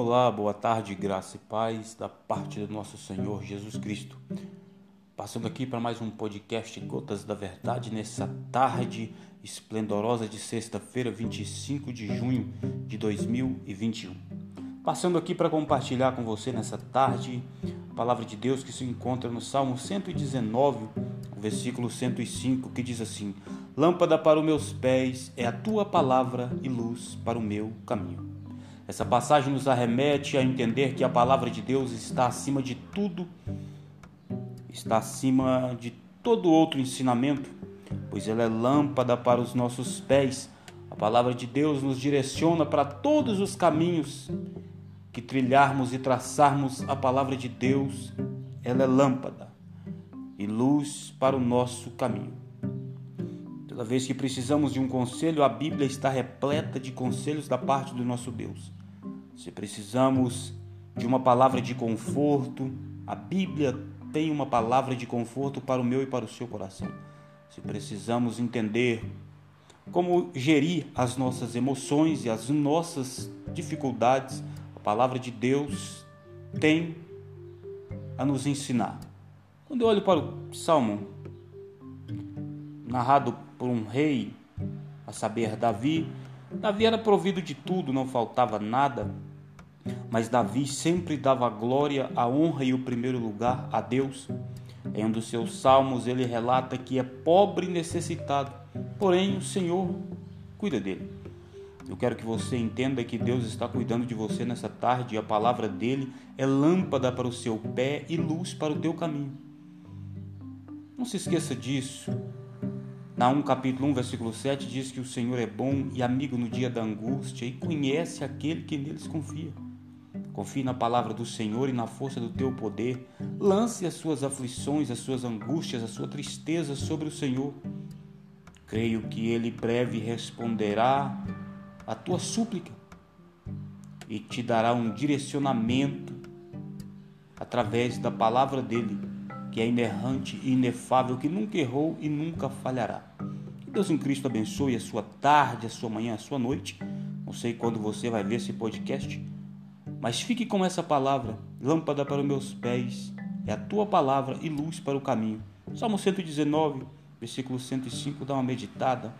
Olá, boa tarde, graça e paz da parte do nosso Senhor Jesus Cristo. Passando aqui para mais um podcast Gotas da Verdade nessa tarde esplendorosa de sexta-feira, 25 de junho de 2021. Passando aqui para compartilhar com você nessa tarde a palavra de Deus que se encontra no Salmo 119, versículo 105, que diz assim: Lâmpada para os meus pés é a tua palavra e luz para o meu caminho. Essa passagem nos arremete a entender que a palavra de Deus está acima de tudo, está acima de todo outro ensinamento, pois ela é lâmpada para os nossos pés. A palavra de Deus nos direciona para todos os caminhos que trilharmos e traçarmos a palavra de Deus, ela é lâmpada e luz para o nosso caminho. Toda vez que precisamos de um conselho, a Bíblia está repleta de conselhos da parte do nosso Deus. Se precisamos de uma palavra de conforto, a Bíblia tem uma palavra de conforto para o meu e para o seu coração. Se precisamos entender como gerir as nossas emoções e as nossas dificuldades, a palavra de Deus tem a nos ensinar. Quando eu olho para o Salmo, narrado por um rei, a saber, Davi, Davi era provido de tudo, não faltava nada, mas Davi sempre dava glória, a honra e o primeiro lugar a Deus. Em um dos seus salmos ele relata que é pobre e necessitado, porém o Senhor cuida dele. Eu quero que você entenda que Deus está cuidando de você nessa tarde e a palavra dele é lâmpada para o seu pé e luz para o teu caminho. Não se esqueça disso. Na 1 capítulo 1, versículo 7 diz que o Senhor é bom e amigo no dia da angústia e conhece aquele que neles confia. Confie na palavra do Senhor e na força do teu poder. Lance as suas aflições, as suas angústias, a sua tristeza sobre o Senhor. Creio que Ele breve responderá a tua súplica e te dará um direcionamento através da palavra dele, que é inerrante e inefável, que nunca errou e nunca falhará. Que Deus em Cristo abençoe a sua tarde, a sua manhã, a sua noite. Não sei quando você vai ver esse podcast mas fique com essa palavra, lâmpada para os meus pés, é a tua palavra e luz para o caminho. Salmo 119, versículo 105, dá uma meditada.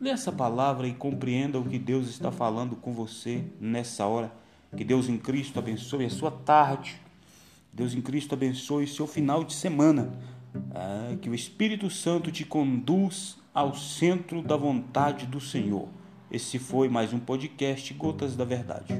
Lê essa palavra e compreenda o que Deus está falando com você nessa hora. Que Deus em Cristo abençoe a sua tarde. Deus em Cristo abençoe seu final de semana. É, que o Espírito Santo te conduz ao centro da vontade do Senhor. Esse foi mais um podcast Gotas da Verdade.